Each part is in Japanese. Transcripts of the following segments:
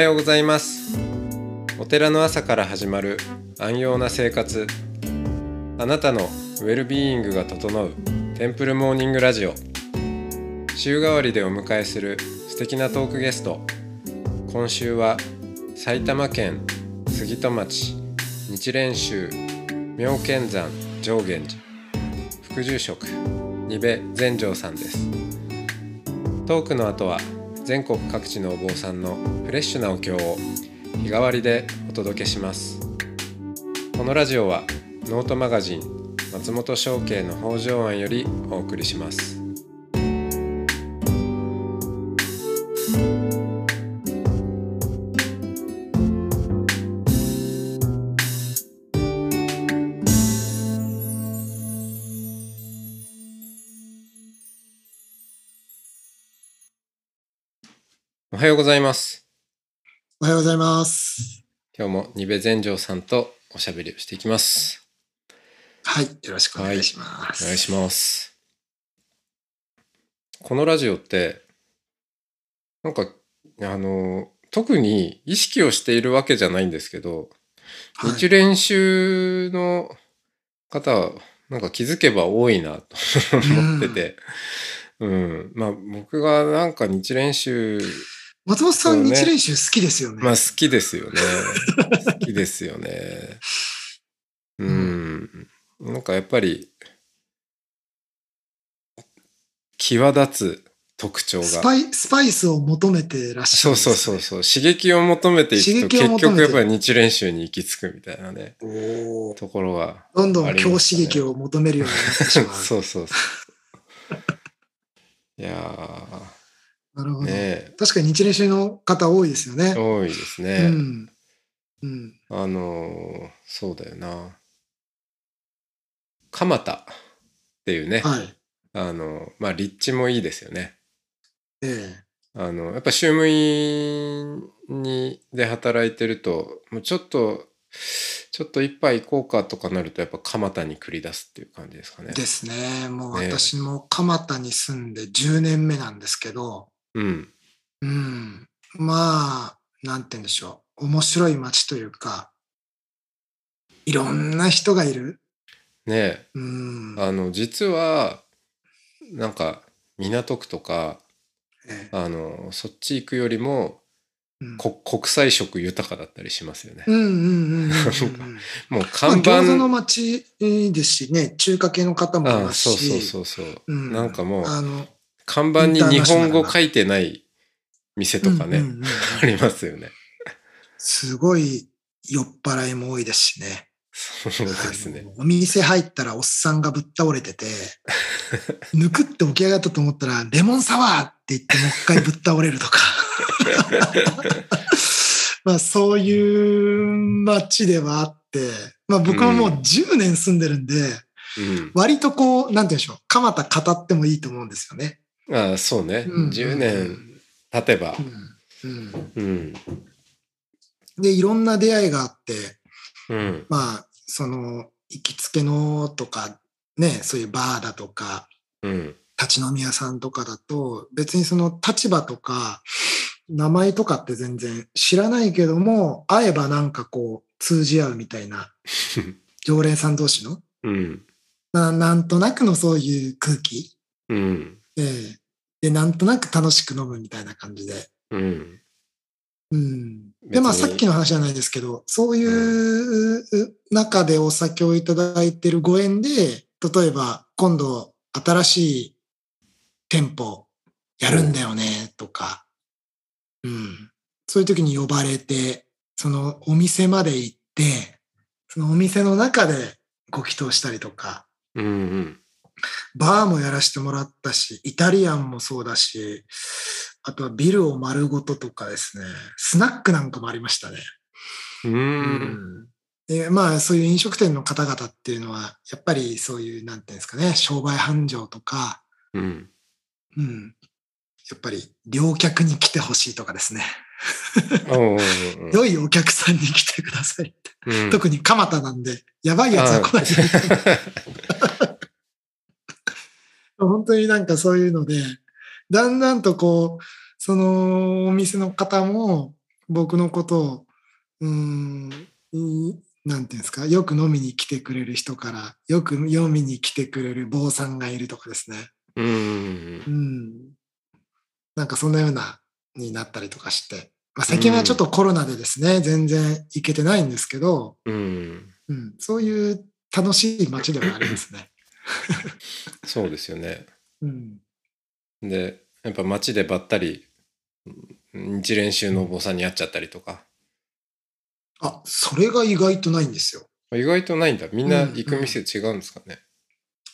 おはようございます。お寺の朝から始まる安養な生活。あなたのウェルビーイングが整うテンプルモーニングラジオ。週替わりでお迎えする素敵なトークゲスト。今週は埼玉県杉戸町日蓮宗妙見山上源寺。副住職二部全成さんです。トークの後は全国各地のお坊さんのフレッシュなお経を日替わりでお届けします。このラジオはノートマガジン松本商家の北条庵よりお送りします。はようございますおはようございます。今日も二部全成さんとおしゃべりをしていきますはい、よろしくお願いします。お願いします。このラジオって、なんか、あの、特に意識をしているわけじゃないんですけど、はい日練習の方は、なんか気づけば多いなと 思ってて、うん、まあ僕がなんか日練習、松本さん、そうね日練習好きですよね。まあ好きですよね。好きですよね。うん。なんかやっぱり、際立つ特徴が。スパイスパイスを求めてらっしゃそうそうるんですね、そうそう。刺激を求めていくと刺激を結局やっぱり日練習に行き着くみたいなね、ところが。どんどん強刺激を求めるようになってしまう。そうそうそう。いやなるほど、ー、ね確かに日練習の方多いですよねえ、。多いですうね。ん。うん。あのーそうだよな。蒲田っていうね、はい。あの、まあ立地もいいですよね。ええあの、やっぱ宗務員に、で働いてると、もうちょっと、ちょっと一杯行こうかとかなると、やっぱ蒲田に繰り出すっていう感じですかね。ですね。もうね私も蒲田に住んで10年目なんですけど、うん。うん。まあ、なんて言うんでしょう。面白い街というか、いろんな人がいる。ねうん。あの、実は、なんか、港区とか、ええあの、そっち行くよりも、うんこ国際色豊かだったりしますよね。うんうんうんうんうん。もうまあ、看板、餃子の街ですしね、中華系の方もいあますそうそうし、そうそう。うんなんかもう、あの、看板に日本語書いてない店とかね、ありますよね。すごい酔っ払いも多いですしね。そうですね。お店入ったらおっさんがぶっ倒れてて、ぬくって起き上がったと思ったら、レモンサワーって言ってもう一回ぶっ倒れるとか。まあそういう街ではあって、まあ僕ももう10年住んでるんで、うん。割とこう、なんて言うんでしょう、蒲田語ってもいいと思うんですよね。ああそうね。うん10年経てばう。んうんうん。で、いろんな出会いがあって、うん。まあ、その、行きつけのとか、ね、そういうバーだとか、うん。立ち飲み屋さんとかだと、別にその立場とか、名前とかって全然知らないけども、会えばなんかこう、通じ合うみたいな、常連さん同士の、うん。ななんとなくのそういう空気、うん。ええで、なんとなく楽しく飲むみたいな感じで。うん。うん。で、まあさっきの話じゃないですけど、そういう中でお酒をいただいてるご縁で、例えば今度新しい店舗やるんだよねとか、うん。そういう時に呼ばれて、そのお店まで行って、そのお店の中でご祈祷したりとか、うん。うん。バーもやらせてもらったし、イタリアンもそうだし、あとはビルを丸ごととかですね、スナックなんかもありましたね。うん。でまあそういう飲食店の方々っていうのは、やっぱりそういう、なんていうんですかね、商売繁盛とか、うん。うん。やっぱり、良客に来てほしいとかですね。良いお客さんに来てくださいって。うん特に蒲田なんで、やばいやつは来ない。本当になんかそういうので、だんだんとこう、そのお店の方も、僕のことを、うーん、いなんていうんですか、よく飲みに来てくれる人から、よく飲みに来てくれる坊さんがいるとかですね。うん。なんかそんなような、になったりとかして。まあ、最近はちょっとコロナでですね、全然行けてないんですけど、うんうんうん、そういう楽しい街ではありますね。そうですよね。うん。でやっぱ街でばったりうん日練習のお坊さんに会っちゃったりとか。あ、それが意外とないんですよ。意外とないんだ。みんな行く店違うんですかね、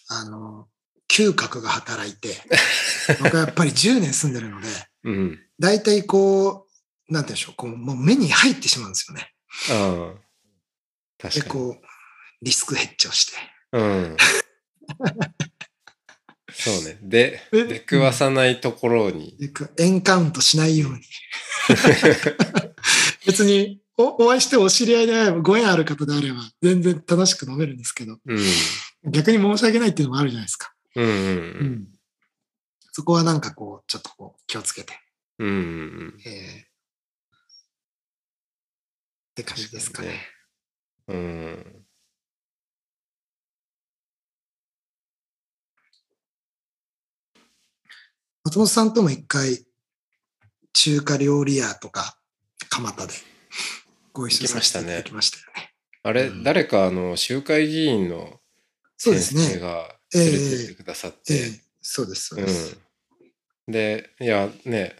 あの、嗅覚が働いて、僕はやっぱり10年住んでるので、うん。大体こう、なんて言うんでしょう、こう、もう目に入ってしまうんですよね。あ確かに。こう、リスクヘッジをして。うん そうね。でえ？出くわさないところに。エンカウントしないように。別にお、お会いしてお知り合いであれば、ご縁ある方であれば、全然楽しく飲めるんですけど、うん。逆に申し訳ないっていうのもあるじゃないですか。うんうんうん。そこはなんかこう、ちょっとこう、気をつけて、うんうんうん。えー。って感じですかね。うん松本さんとも一回、中華料理屋とか、蒲田でご一緒させていただきましたよね。あれ、うん。誰かあの集会議員のそうで先すね。生が連れてってくださって、ええ。そうです、そうです。うん、でいやね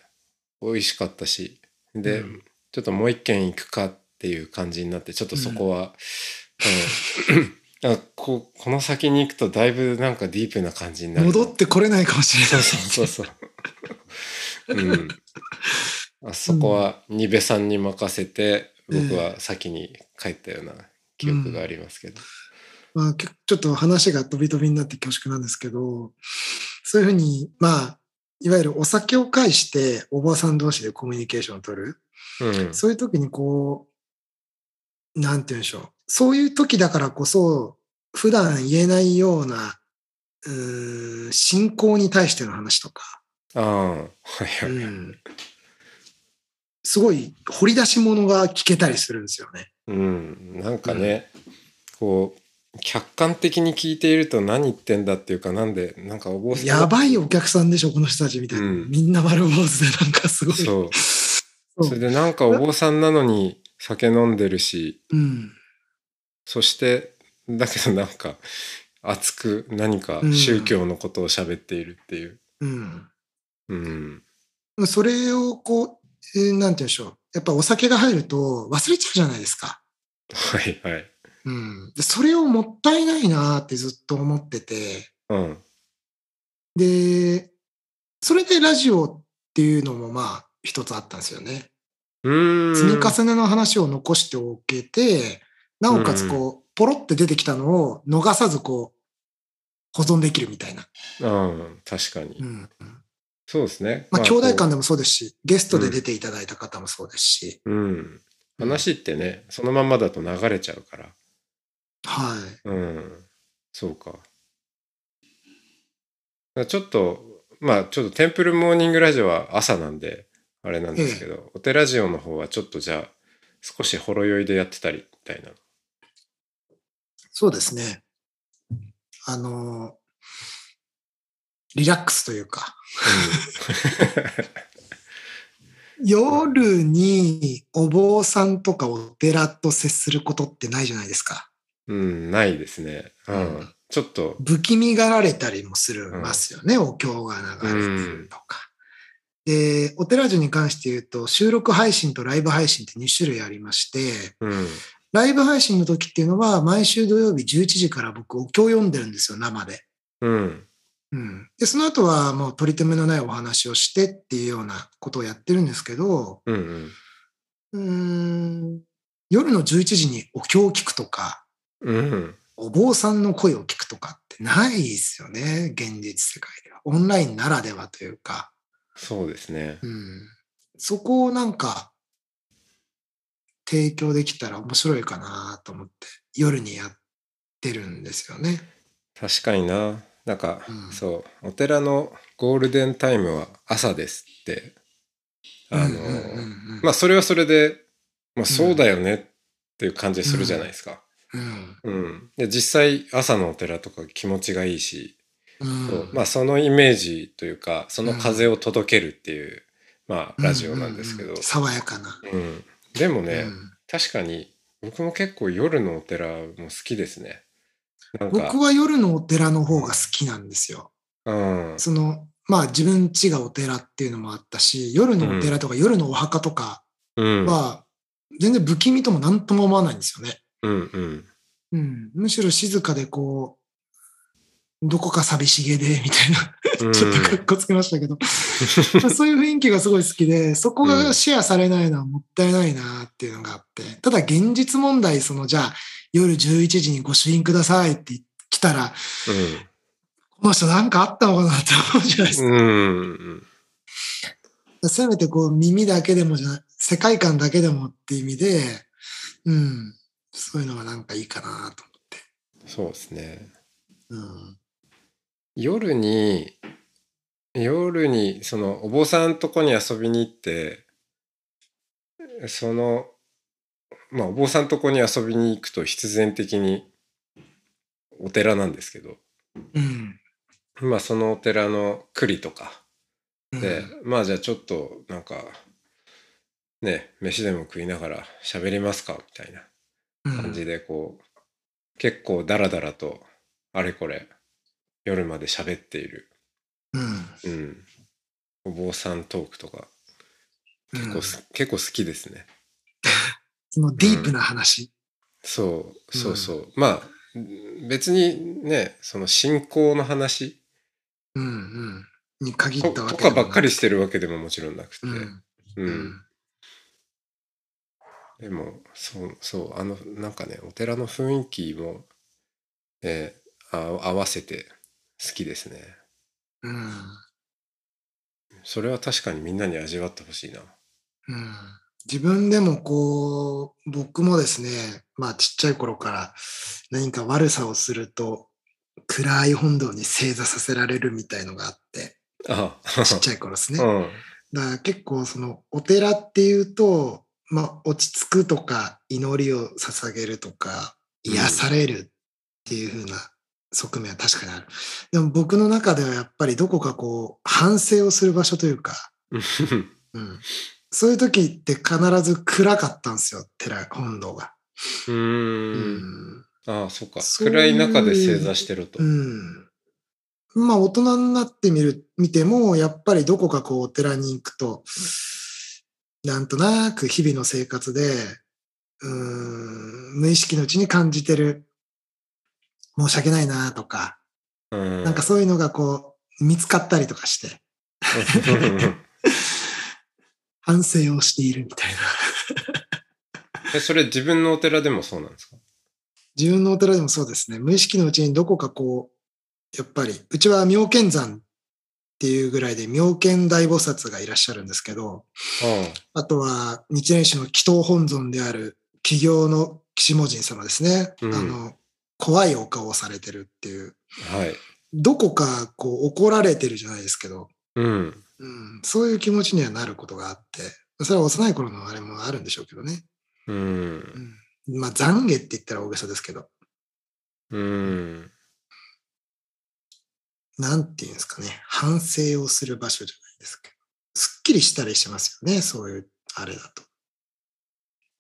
美味しかったしで、うん。ちょっともう一軒行くかっていう感じになってちょっとそこは、うん あここの先に行くとだいぶなんかディープな感じになる戻ってこれないかもしれない。そうそうそうう。ん。あそこはニベさんに任せて、うん僕は先に帰ったような記憶がありますけど、まあ、きょちょっと話が飛び飛びになって恐縮なんですけど、そういうふうに、まあ、いわゆるお酒を介しておばさん同士でコミュニケーションを取る。うん。そういう時にこう、なんて言うんでしょう。そういう時だからこそ、普段言えないような、うーん信仰に対しての話とか、ああはいはい、うん。すごい掘り出し物が聞けたりするんですよね。うん、なんかね、こう客観的に聞いていると何言ってんだっていうかなんでなんかお坊さんやばいお客さんでしょ、この人たちみたいな。うん。みんな丸坊主でなんかすごい。そう。それでなんかお坊さんなのに酒飲んでるしうん。そしてだけどなんか熱く何か宗教のことを喋っているっていう、うん。うん、それをこう、えーなんて言うんでしょう。やっぱお酒が入ると忘れちゃうじゃないですか。はいはい、うん。で、それをもったいないなってずっと思ってて、うん、で、それでラジオっていうのもまあ一つあったんですよね。積み重ねの話を残しておけて、なおかつこう、ポロって出てきたのを逃さずこう、保存できるみたいな。うん、確かに、うん。そうですねまあ、兄弟間で、でもそうですし、ゲストで出ていただいた方もそうですし。うん、話ってねそのままだと流れちゃうからはい。うん、そうか。ちょっと、まあちょっとテンプルモーニングラジオは朝なんで、あれなんですけど、お寺ラジオの方はちょっとじゃあ、少しほろ酔いでやってたりみたいな。そうですね。あの、リラックスというか、夜にお坊さんとかお寺と接することってないじゃないですか。うん、うん、ないですね。うん。うんちょっと、不気味がられたりもするますよね、お経が流れてるとか。で、お寺寺に関して言うと、収録配信とライブ配信って2種類ありまして、うん。ライブ配信の時っていうのは、毎週土曜日11時から僕、お経を読んでるんですよ、生で。うん。うん。で、その後はもう取り留めのないお話をしてっていうようなことをやってるんですけど、うん。うーん、夜の11時にお経を聞くとか、うん。お坊さんの声を聞くとかってないですよね、現実世界では。オンラインならではというか、そうですね。うん、そこをなんか提供できたら面白いかなと思って夜にやってるんですよね。確かにな。なんか、うんそう、お寺のゴールデンタイムは朝ですってあの、うんうんうんうんまあそれはそれで、まあそうだよねっていう感じするじゃないですか。うんうん。で、実際朝のお寺とか気持ちがいいし、まあそのイメージというか、その風を届けるっていう、まあラジオなんですけど爽やかな。うん。でもね、うん確かに僕も結構夜のお寺も好きですね。僕は夜のお寺の方が好きなんですよ。うん。その、まあ自分家がお寺っていうのもあったし、夜のお寺とか夜のお墓とかうん。は、全然不気味とも何とも思わないんですよね。うんうん。うん。むしろ静かでこう、どこか寂しげで、みたいな、うんちょっとかっこつけましたけど、まあそういう雰囲気がすごい好きで、そこがシェアされないのはもったいないなっていうのがあって、ただ現実問題、その、じゃあ、夜11時にご朱印くださいって来たら、この人なんかあったのかなって思うじゃないですか。うん。うん。せめてこう耳だけでもじゃない、世界観だけでもって意味で、うん、そういうのがなんかいいかなとそうですね。思って。夜に、夜に、その、お坊さんとこに遊びに行って、その、まあ、お坊さんとこに遊びに行くと必然的にお寺なんですけど、うん。うん。まあ、そのお寺の栗とかうんで、まあ、じゃあちょっと、なんか、ね、飯でも食いながら喋りますかみたいなうん感じで、こう、結構ダラダラと、あれこれ、夜まで喋っているうん。うん。お坊さんトークとか、うん結構す、結構好きですね。そのディープな話。そう、そうそう。まあ、別にね、その信仰の話うんうん。に限っとたわけとかばっかりししてるわけでももちろんなくて。う。うん。ん。うん。でも、そう、そう、あの、なんかね、お寺の雰囲気も、えーあ合わせて好きですね。うん。それは確かにみんなに味わってほしいな。うん自分でもこう、僕もですね、まあちっちゃい頃から何か悪さをすると、暗い本堂に正座させられるみたいのがあって、あちっちゃい頃ですね。うん。だから結構そのお寺っていうと、まあ落ち着くとか祈りを捧げるとかうん癒されるっていう風な側面は確かにある。でも僕の中ではやっぱりどこかこう反省をする場所というか、うん、そういう時って必ず暗かったんですよ、寺、本堂が。うんん。ああ、そっか。そういう暗い中で正座してると。うん。まあ大人になってみる、見ても、やっぱりどこかこうお寺に行くと、なんとなく日々の生活で、うーん、無意識のうちに感じてる、申し訳ないなとか、うん。なんかそういうのがこう、見つかったりとかして、反省をしているみたいな。えそれ自分のお寺でもそうなんですか？自分のお寺でもそうですね。無意識のうちにどこかこう、やっぱり、うちは妙見山っていうぐらいで妙見大菩薩がいらっしゃるんですけど、あとは日蓮宗の祈祷本尊である企業の岸門神様ですね。うんあの、怖いお顔をされてるっていう、はい。どこかこう怒られてるじゃないですけど、うん。うん、そういう気持ちにはなることがあって、それは幼い頃のあれもあるんでしょうけどね。うん。うん、まあ、懺悔って言ったら大げさですけど、うん。なんていうんですかね、反省をする場所じゃないですけど、すっきりしたりしますよね、そういうあれだと。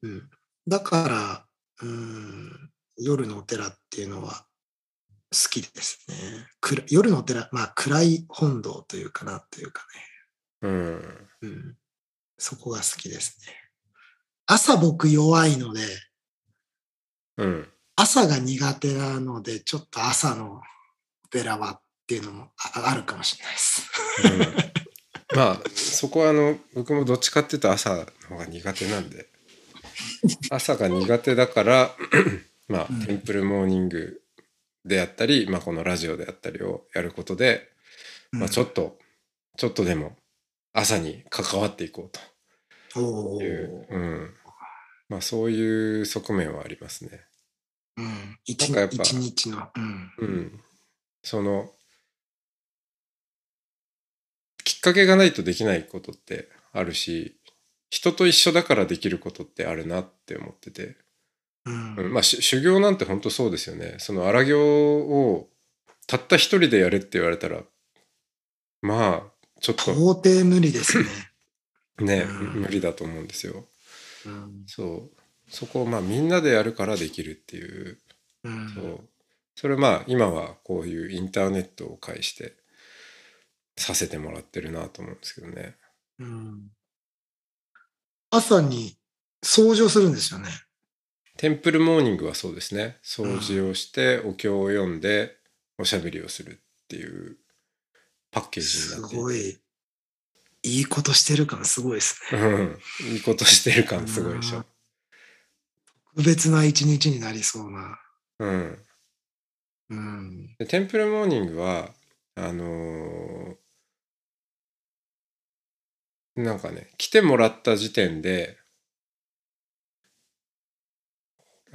うん。だから、うん、夜のお寺っていうのは好きですね。暗夜のお寺、まあ暗い本堂というかなというかうん。ね、うん。そこが好きですね。朝僕弱いので、うん。朝が苦手なので、ちょっと朝のお寺はっていうのもああるかもしれないです。うんまあ、そこはあの、僕もどっちかっていうと朝の方が苦手なんで、朝が苦手だから、まあ、うん。テンプルモーニングであったり、まあ、このラジオであったりをやることで、まあ、ちょっと、ちょっとでも朝に関わっていこうと、いう、うん。まあ、そういう側面はありますね。うん、一なんかやっぱ一日の、うん、うん。その、きっかけがないとできないことってあるし、人と一緒だからできることってあるなって思ってて、うん。うん。まあし修行なんて本当そうですよね。その荒行をたった一人でやれって言われたらまあちょっと。到底無理ですね。ね、うん。無理だと思うんですよ。うん。そう。そこをまあみんなでやるからできるっていう。うん。そう。それまあ今はこういうインターネットを介してさせてもらってるなと思うんですけどね。うん。朝に掃除をするんですよね。テンプルモーニングはそうですね掃除をしてお経を読んでおしゃべりをするっていうパッケージにすなっていてごい、いいことしてる感すごいですね。うんいいことしてる感すごいでしょ。特別な一日になりそうな。うん、うん。でテンプルモーニングはあのーなんかね来てもらった時点で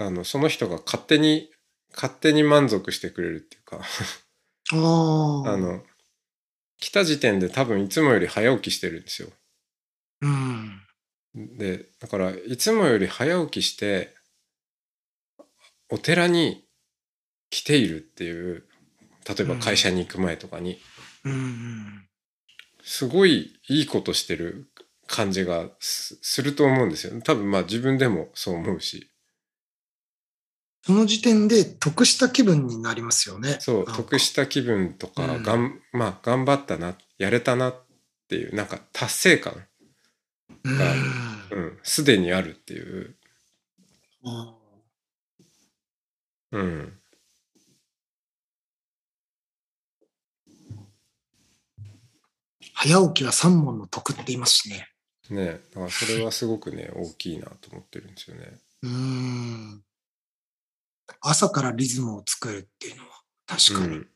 あのその人が勝手に勝手に満足してくれるっていうかあの来た時点で多分いつもより早起きしてるんですよ。うん。でだからいつもより早起きしてお寺に来ているっていう例えば会社に行く前とかに、うんうん。すごいいいことしてる感じがすすると思うんですよ多分まあ自分でもそう思うしその時点で得した気分になりますよね。そう得した気分とか、うんがんまあ頑張ったなやれたなっていうなんか達成感うん。うんすでにあるっていうあうん早起きは三問の得って言いますしね。ねだからそれはすごくね大きいなと思ってるんですよねうん。朝からリズムを作るっていうのは確かにうん。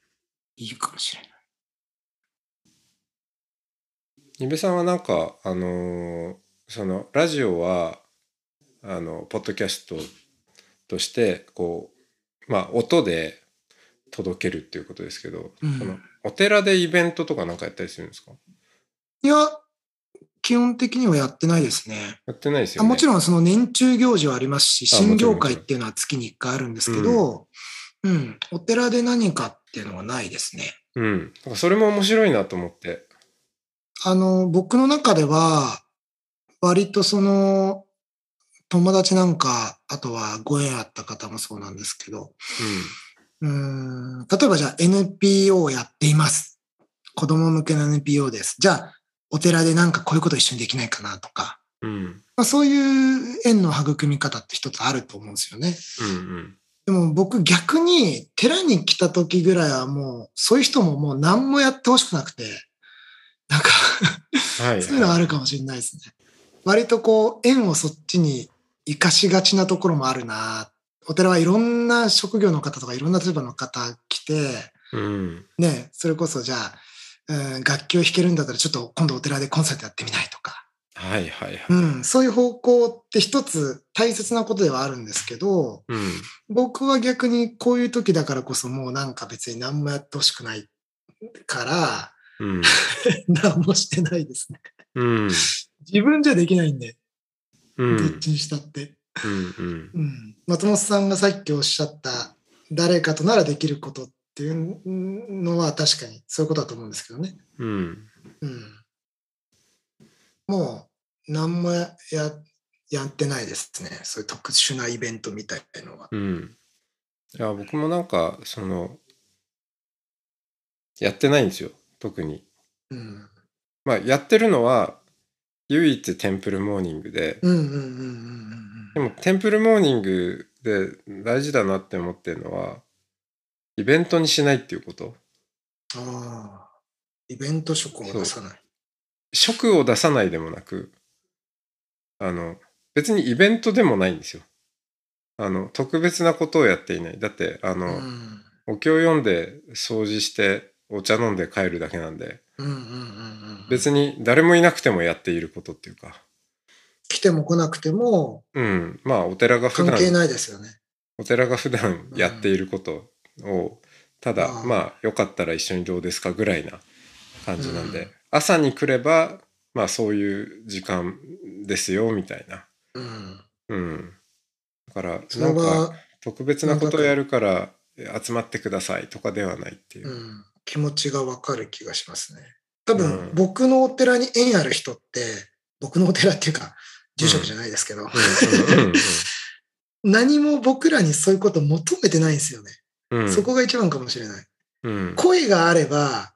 いいかもしれない。にべさんはなんかあのーそのラジオはあのポッドキャストとしてこうまあ音で届けるっていうことですけど、うん。そのお寺でイベントとかなんかやったりするんですか？いや、基本的にはやってないですね。やってないですよね。もちろんその年中行事はありますし、あ新業もちろん会っていうのは月に1回あるんですけど、うん、お寺で何かっていうのはないですね。うん。それも面白いなと思って。あの、僕の中では、割とその、友達なんか、あとはご縁あった方もそうなんですけど、うーん、例えばじゃあ NPO をやっています。子供向けの NPO です。じゃあ、お寺でなんかこういうこと一緒にできないかなとか、うん。うん。まあ、そういう縁の育み方って一つあると思うんですよね。うんでも僕逆に寺に来た時ぐらいはもう、そういう人ももう何もやってほしくなくて、なんかうん。はい。そういうのはあるかもしれないですね。割とこう、縁をそっちに活かしがちなところもあるな。お寺はいろんな職業の方とかいろんな立場の方来て、うん。ね、それこそじゃあ、うん楽器を弾けるんだったらちょっと今度お寺でコンサートやってみないとか、はいはいはい。うん、そういう方向って一つ大切なことではあるんですけど、うん。僕は逆にこういう時だからこそもうなんか別に何もやってほしくないから、うん。何もしてないですね。うん。自分じゃできないんで、うん。どっちにしたって。うん。うん。うん、松本さんがさっきおっしゃった誰かとならできることっていうのは確かにそういうことだと思うんですけどね。うん。うん、もう何もややってないですね。そういう特殊なイベントみたいなのは。うん。いや、僕もなんか、その、やってないんですよ。特に。うん、まあ、やってるのは、唯一 Temple Morning で、うんうんうんうんうんでも Temple Morning で大事だなって思ってるのは、イベントにしないっていうこと？うん。ああ、イベント色を出さない。色を出さないでもなく、あの、別にイベントでもないんですよ。あの、特別なことをやっていない。だって、あの、うんお経を読んで掃除してお茶飲んで帰るだけなんで、別に誰もいなくてもやっていることっていうか、来ても来なくてもうん、まあお寺が普段関係ないですよね。お寺が普段やっていることを、ただ、うんまあよかったら一緒にどうですかぐらいな感じなんで、うん朝に来ればまあそういう時間ですよみたいな。うん。うん。だからなんかは、特別なことをやるから集まってくださいとかではないっていうう。ん、気持ちがわかる気がしますね。多うん分、僕のお寺に縁ある人って、僕のお寺っていうか、住職じゃないですけど、何も僕らにそういうこと求めてないんですよね。そこが一番かもしれない。うん。声があれば、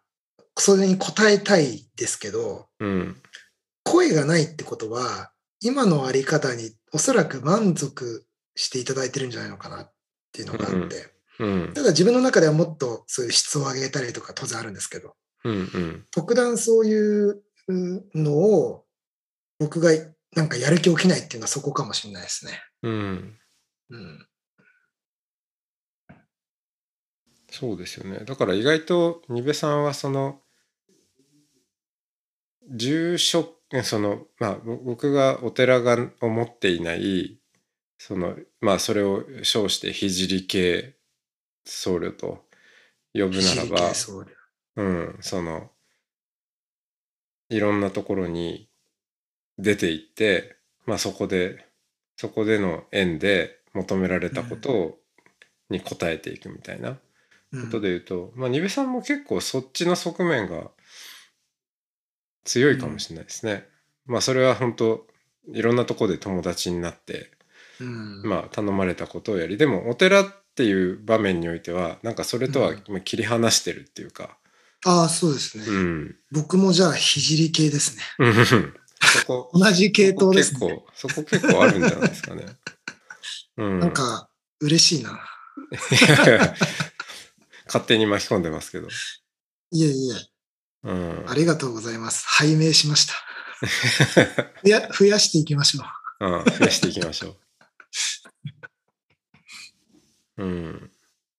それに応えたいですけど、うん。声がないってことは、今のあり方におそらく満足していただいてるんじゃないのかなっていうのがあって、うん。ただ自分の中ではもっとそういう質を上げたりとか当然あるんですけど、うんうん。特段そういうのを僕がなんかやる気起きないっていうのはそこかもしれないですね。うん。うん。そうですよね。だから意外とニベさんはその住職そのまあぼ僕がお寺がを持っていないそのまあそれを称して聖系僧侶と呼ぶならばうんそのいろんなところに出て行ってまあそこでそこでの縁で求められたことを、に応えていくみたいな。うんことで言うと、まあ、ニベさんも結構そっちの側面が強いかもしれないですね。まあそれは本当いろんなとこで友達になって、うんまあ頼まれたことをやりでもお寺っていう場面においてはなんかそれとは切り離してるっていうか、ああ、そうですね。うん、僕もじゃあ、聖系ですね。うんそこ 同じ系統ですそこね。結構そこ結構あるんじゃないですかね。うん、なんか、嬉しいな。いやいや勝手に巻き込んでますけど。いえいえ、うん、ありがとうございます。拝命しました。いや、増やしていきましょう。うん、増やしていきましょう。うん、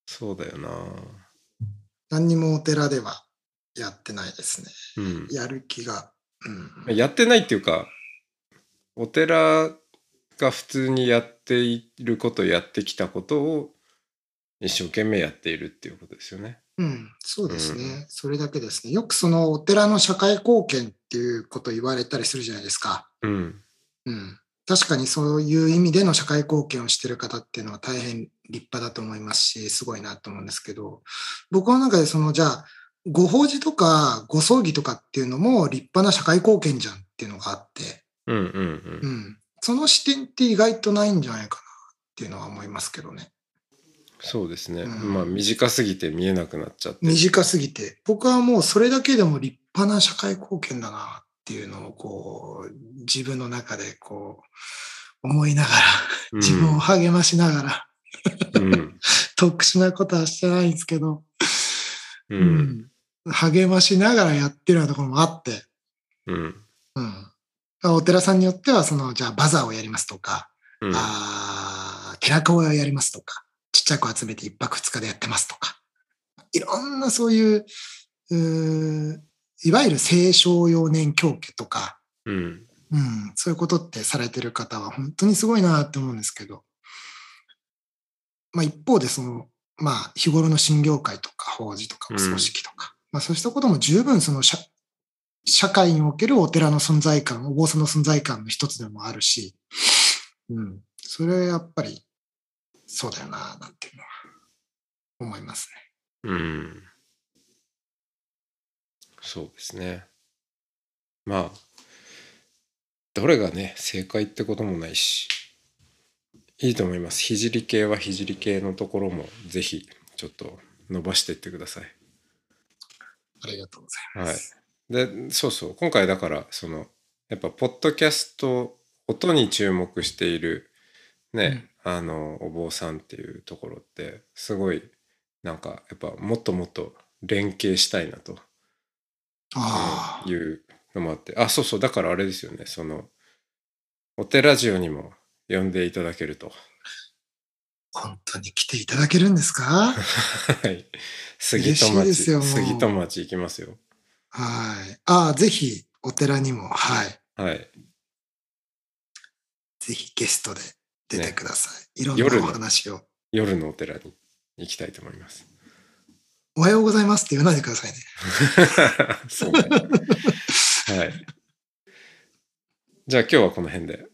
そうだよな。何にもお寺ではやってないですね。うん、やる気が。うん。やってないっていうか、お寺が普通にやっていること、やってきたことを一生懸命やっているっていうことですよね。うん、そうですね、うんそれだけですね。よくそのお寺の社会貢献っていうことを言われたりするじゃないですか。うん、うん。確かにそういう意味での社会貢献をしてる方っていうのは大変立派だと思いますし、すごいなと思うんですけど、僕の中でその、じゃあ、ご法事とかご葬儀とかっていうのも立派な社会貢献じゃんっていうのがあって、うん、うん、ううん。ん。その視点って意外とないんじゃないかなっていうのは思いますけどね。そうですね。うん。まあ短すぎて見えなくなっちゃって。短すぎて、僕はもうそれだけでも立派な社会貢献だなっていうのをこう、自分の中でこう、思いながら、うん。自分を励ましながら、うん、特殊なことはしてないんですけど、う、うんん。励ましながらやってるようなところもあって、うん、うん、お寺さんによっては、その、じゃあバザーをやりますとか、うん、あー寺子屋をやりますとか、ちっちゃい子集めて一泊二日でやってますとか、いろんなそういう、うーいわゆる青少幼年教家とか、うん、うん、そういうことってされてる方は本当にすごいなって思うんですけど、まあ一方でその、まあ日頃の診療会とか法事とかお葬式とか、まあそうしたことも十分その社社会におけるお寺の存在感、お坊さんの存在感の一つでもあるし、うん、それはやっぱりそうだよな、なんていうのは思いますね。うん。そうですね。まあ、どれがね、正解ってこともないし、いいと思います。聖系は聖系のところも、ぜひ、ちょっと伸ばしていってください。ありがとうございます。で、そうそう、今回だから、その、やっぱ、ポッドキャスト、音に注目している、ね、あの、お坊さんっていうところって、すごい、なんか、やっぱ、もっともっと連携したいなと。いうのもあって。あそうそうだからあれですよね。そのお寺ジオにも呼んでいただけると。本当に来ていただけるんですか？はい。杉戸町杉戸町行きますよ。はい。ああ、ぜひお寺にも、はい。はい。ぜひゲストで出てください。いろんなお話を。夜のお寺に行きたいと思いますおはようございますって言わないでくださいね。そうねはいじゃあ今日はこの辺で。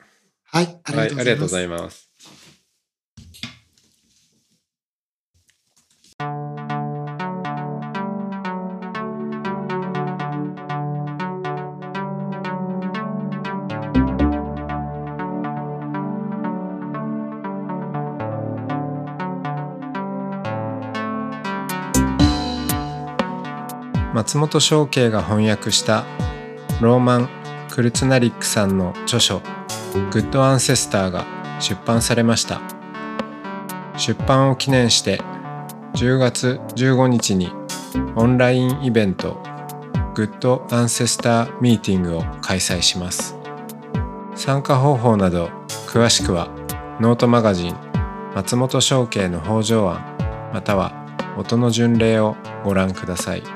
はい、ありはい、ありがとうごがとうございざいます。松本紹圭が翻訳したローマン・クルツナリックさんの著書「 Good Ancestor」が出版されました。出版を記念して10月15日にオンラインイベント「グッド・アンセスター・ミーティング」を開催します。参加方法など詳しくはノートマガジン松本紹圭の方丈庵または音の巡礼をご覧ください。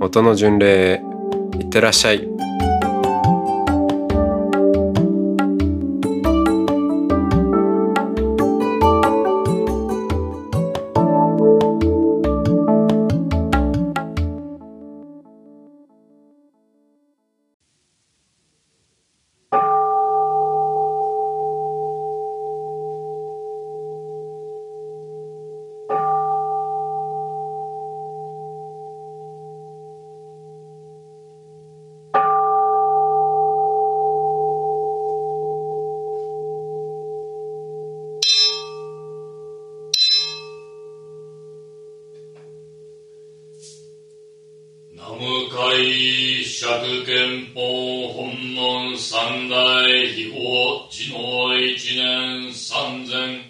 音の巡礼いってらっしゃい。釈憲法本門三大秘宝知能一年三千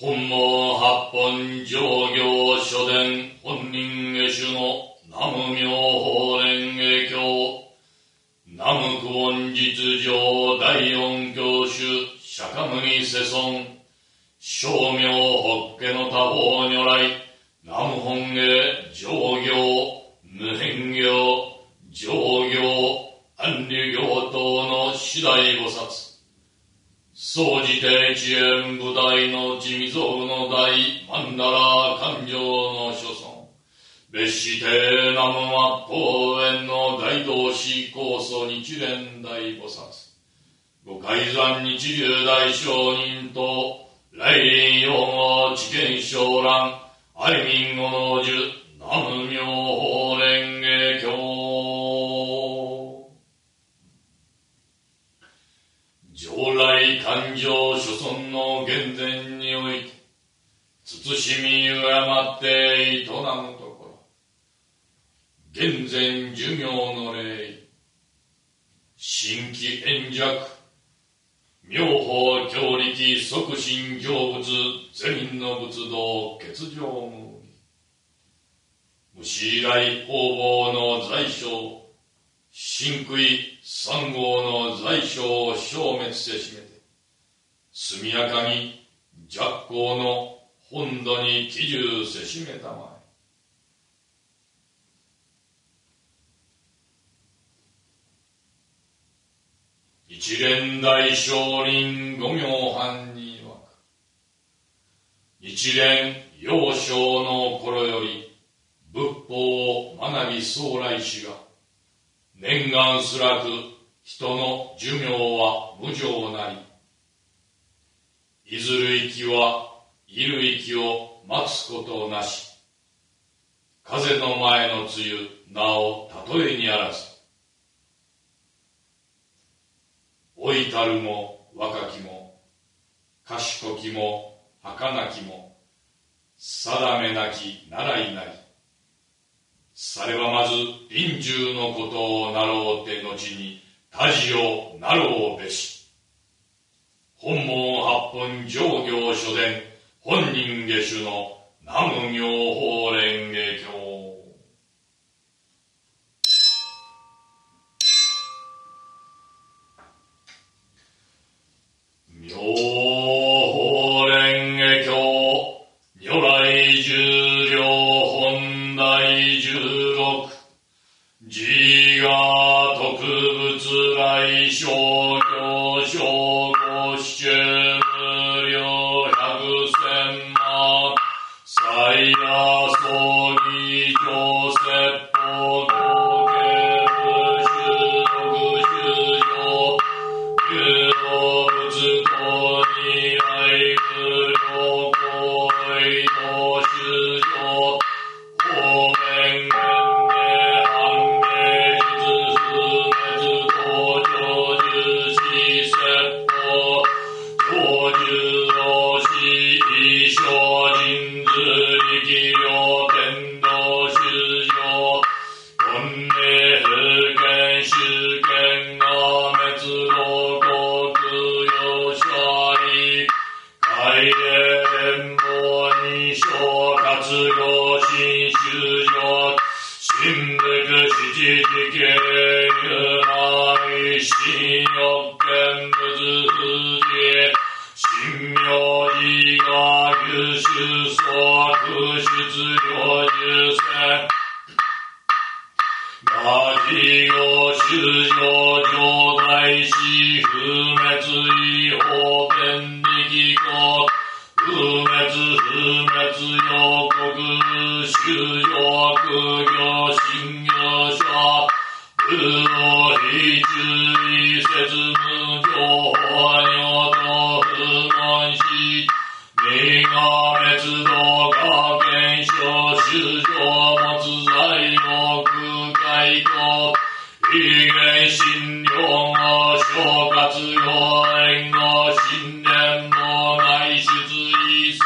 本門八本上行書伝本人下手の南無妙法蓮華経南無久遠実上第四教主釈迦牟尼世尊流大聖人と来臨用語知見昇蘭愛民語の樹南無妙法蓮華経上来勘定諸尊の厳前において慎み敬って営むところ厳前寿命の礼新規円弱妙法強力即身成仏善人の仏道欠場無虫来方々の在所真悔三号の在所を消滅せしめて速やかに若光の本土に帰住せしめたまえ。一連大聖人五行藩に曰く。一連幼少の頃より仏法を学び将来しが。念願すらく人の寿命は無常なり。いずる息はいる息を待つことなし。風の前の梅雨なお例えにあらず。老いたるも若きも賢きも儚きも定めなき習いなり。さればまず臨終のことをなろうて後に他事をなろうべし。本門八本上行書伝本人下手の南無行法蓮華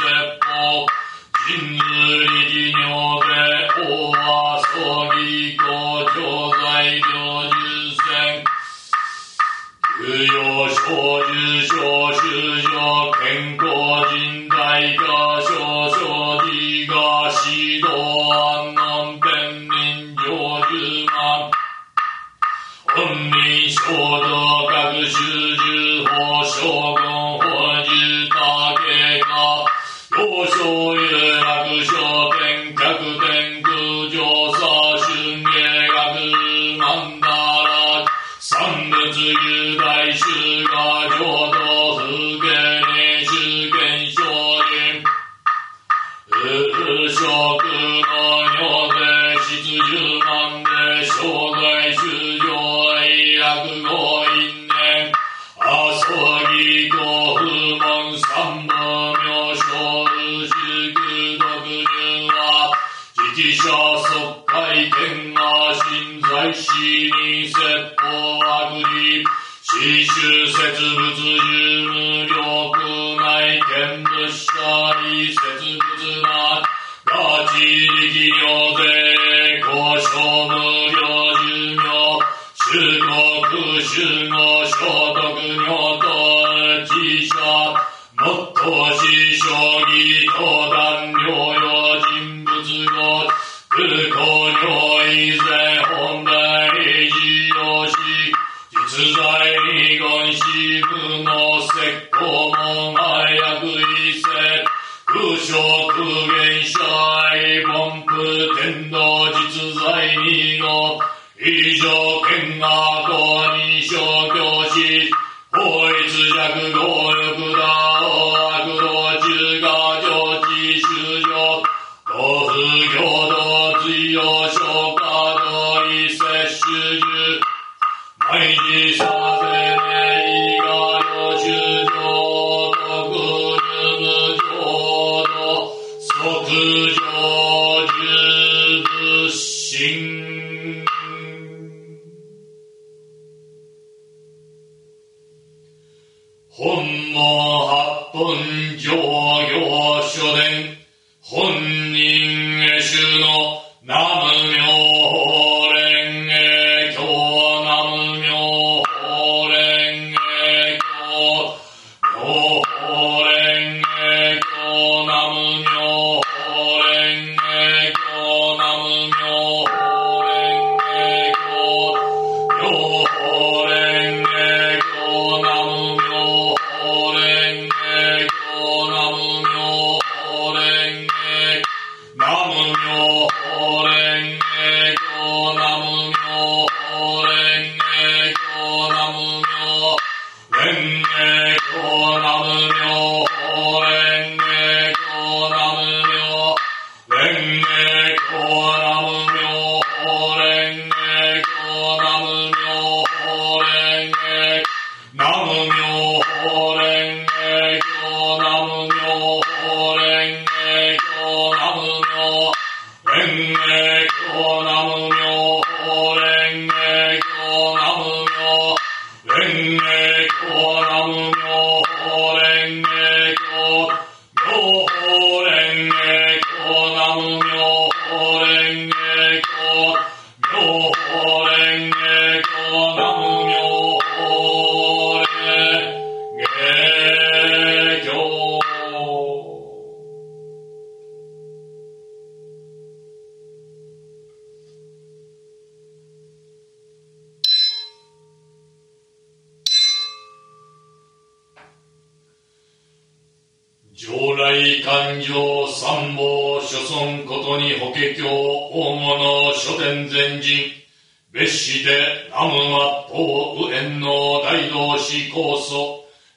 曰波，君子。本人へ主の名前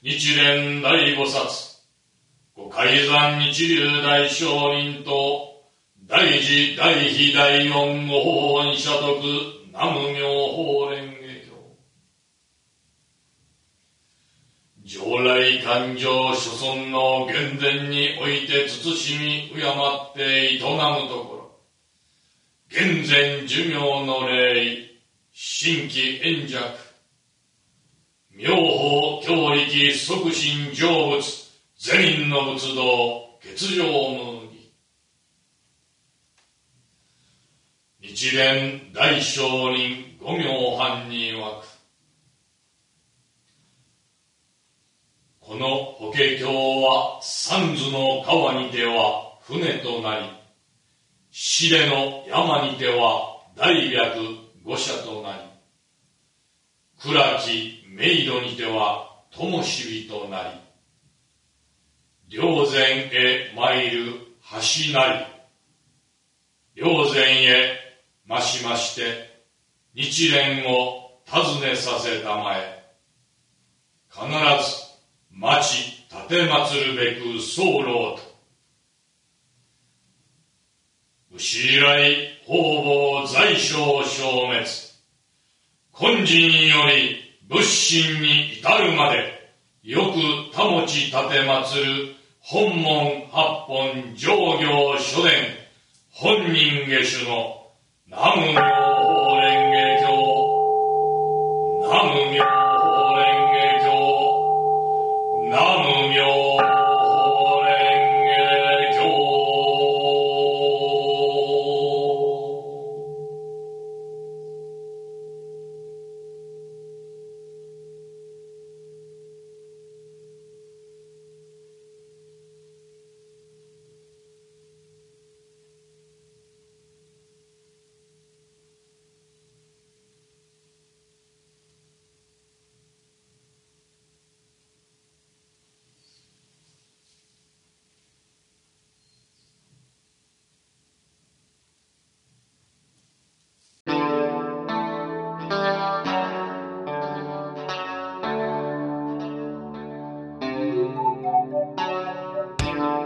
日蓮大菩薩ご海山日流大聖人と大事大悲大恩ご法恩社徳南無妙法蓮華経。上来勘定諸尊の原前において慎み敬って営むところ。現前寿命の礼新規円弱妙法教力即身成仏善人の仏道欠場無義日蓮大聖人五名藩に枠この法華経は三途の川にては船となり死での山にては大白五社となり。暗き冥土にては灯火となり霊前へ参る橋なり。霊前へ増しまして日蓮を訪ねさせたまえ必ず待ち立て祀るべく候と。牛以来方々在所消滅。本人より仏心に至るまでよく保ち立て祭る本門八本上行書伝本人下手の南無妙